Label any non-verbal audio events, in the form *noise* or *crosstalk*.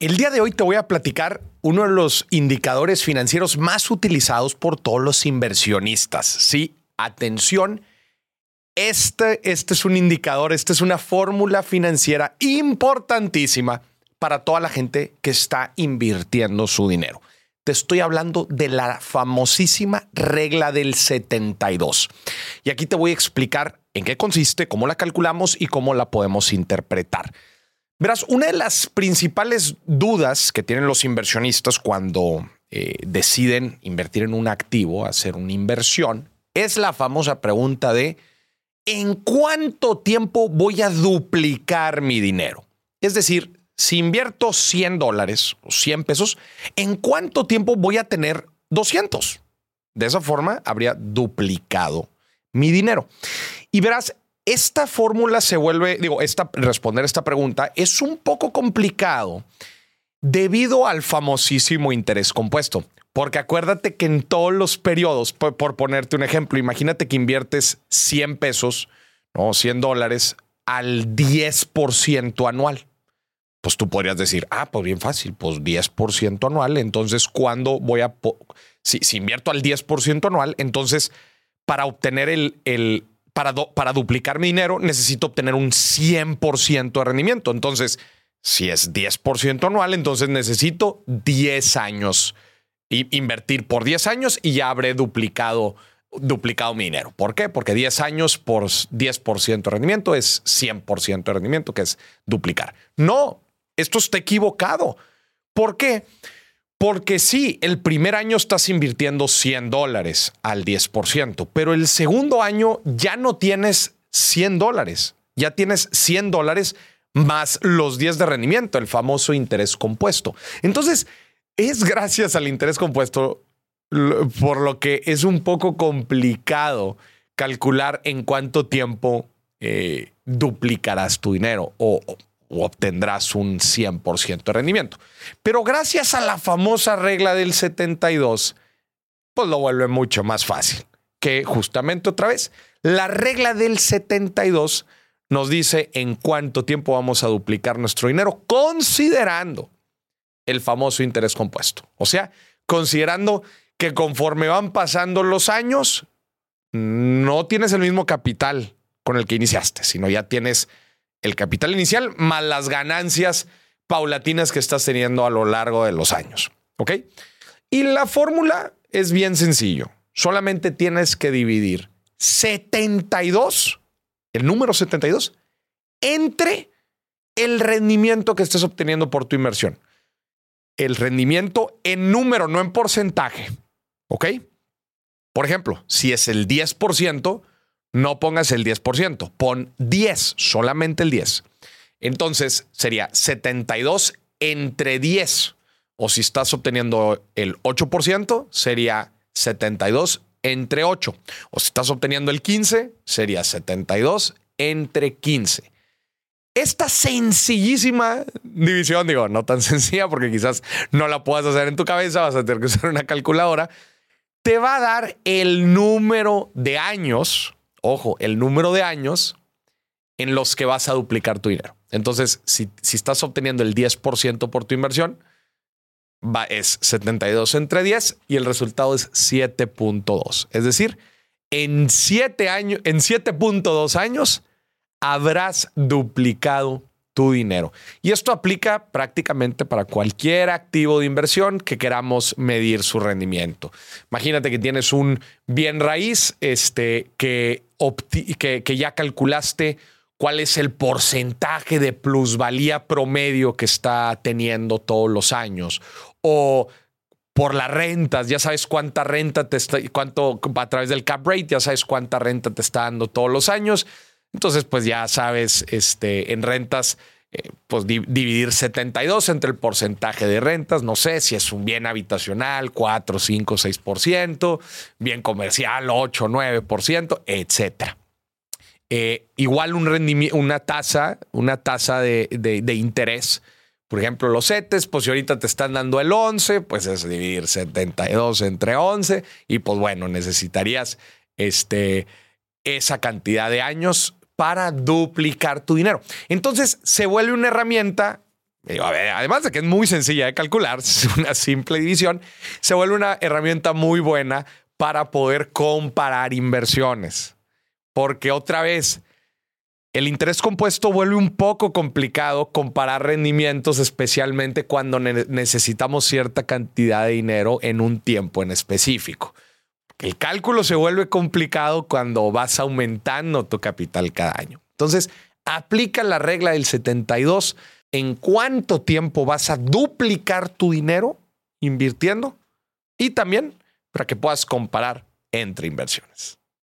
El día de hoy te voy a platicar uno de los indicadores financieros más utilizados por todos los inversionistas. Sí, atención. Este, este es un indicador, esta es una fórmula financiera importantísima para toda la gente que está invirtiendo su dinero. Te estoy hablando de la famosísima regla del 72. Y aquí te voy a explicar en qué consiste, cómo la calculamos y cómo la podemos interpretar. Verás, una de las principales dudas que tienen los inversionistas cuando eh, deciden invertir en un activo, hacer una inversión, es la famosa pregunta de ¿en cuánto tiempo voy a duplicar mi dinero? Es decir, si invierto 100 dólares o 100 pesos, ¿en cuánto tiempo voy a tener 200? De esa forma habría duplicado mi dinero. Y verás, esta fórmula se vuelve, digo, esta, responder esta pregunta es un poco complicado debido al famosísimo interés compuesto. Porque acuérdate que en todos los periodos, por, ponerte un ejemplo, imagínate que inviertes 100 pesos, ¿no? 100 dólares al 10% anual. Pues tú podrías decir, ah, pues bien fácil, pues 10% anual. Entonces, ¿cuándo voy a... Si, si invierto al 10% anual, entonces para obtener el, el, para, duplicar mi dinero necesito obtener un 100% de rendimiento. Entonces, si es 10% anual, entonces necesito 10 años y invertir por 10 años y ya habré duplicado, duplicado mi dinero. ¿Por qué? Porque 10 años por 10% de rendimiento es 100% de rendimiento, que es duplicar. No, esto está equivocado. ¿Por qué? Porque sí, el primer año estás invirtiendo 100 dólares al 10%, pero el segundo año ya no tienes 100 dólares, ya tienes 100 dólares más los 10 de rendimiento, el famoso interés compuesto. Entonces, es gracias al interés compuesto por lo que es un poco complicado calcular en cuánto tiempo eh, duplicarás tu dinero o, obtendrás un 100% de rendimiento. Pero gracias a la famosa regla del 72, pues lo vuelve mucho más fácil. Que justamente otra vez, la regla del 72 nos dice en cuánto tiempo vamos a duplicar nuestro dinero, considerando el famoso interés compuesto. O sea, considerando que conforme van pasando los años, no tienes el mismo capital con el que iniciaste, sino ya tienes el capital inicial más las ganancias paulatinas que estás teniendo a lo largo de los años. ¿Ok? Y la fórmula es bien sencillo. Solamente tienes que dividir 72, el número 72, entre el rendimiento que estés obteniendo por tu inversión. El rendimiento en número, no en porcentaje. ¿Ok? Por ejemplo, si es el 10%, no pongas el 10%, pon 10, solamente el 10. Entonces sería 72 entre 10. O si estás obteniendo el 8%, sería 72 entre 8. O si estás obteniendo el 15, sería 72 entre 15. Esta sencillísima división, digo, no tan *laughs* sencilla porque quizás no la puedas hacer en tu cabeza, vas a tener que usar una calculadora, te va a dar el número de años ojo, el número de años en los que vas a duplicar tu dinero. Entonces, si, estás obteniendo el 10% por tu inversión, va, es 72 entre 10 y el resultado es 7.2. Es decir, en 7 años, en 7.2 años habrás duplicado tu dinero. Y esto aplica prácticamente para cualquier activo de inversión que queramos medir su rendimiento. Imagínate que tienes un bien raíz este, que, que, ya calculaste cuál es el porcentaje de plusvalía promedio que está teniendo todos los años. O por las rentas, ya sabes cuánta renta te está, cuánto a través del cap rate, ya sabes cuánta renta te está dando todos los años entonces, pues ya sabes, este, en rentas, eh, pues dividir 72 entre el porcentaje de rentas, no sé si es un bien habitacional, 4, 5, 6%, bien comercial, 8, 9%, etcétera. Eh, igual un rendimiento, una tasa, una tasa de, de, interés. Por ejemplo, los CETES, pues si ahorita te están dando el 11, pues es dividir 72 entre 11 y pues bueno, necesitarías este, esa cantidad de años para duplicar tu dinero. Entonces se vuelve una herramienta además de que es muy sencilla de calcular, *laughs* es una simple división, se vuelve una herramienta muy buena para poder comparar inversiones. Porque otra vez, el interés compuesto vuelve un poco complicado comparar rendimientos, especialmente cuando necesitamos cierta cantidad de dinero en un tiempo en específico. El cálculo se vuelve complicado cuando vas aumentando tu capital cada año. Entonces, aplica la regla del 72 en cuánto tiempo vas a duplicar tu dinero invirtiendo y también para que puedas comparar entre inversiones.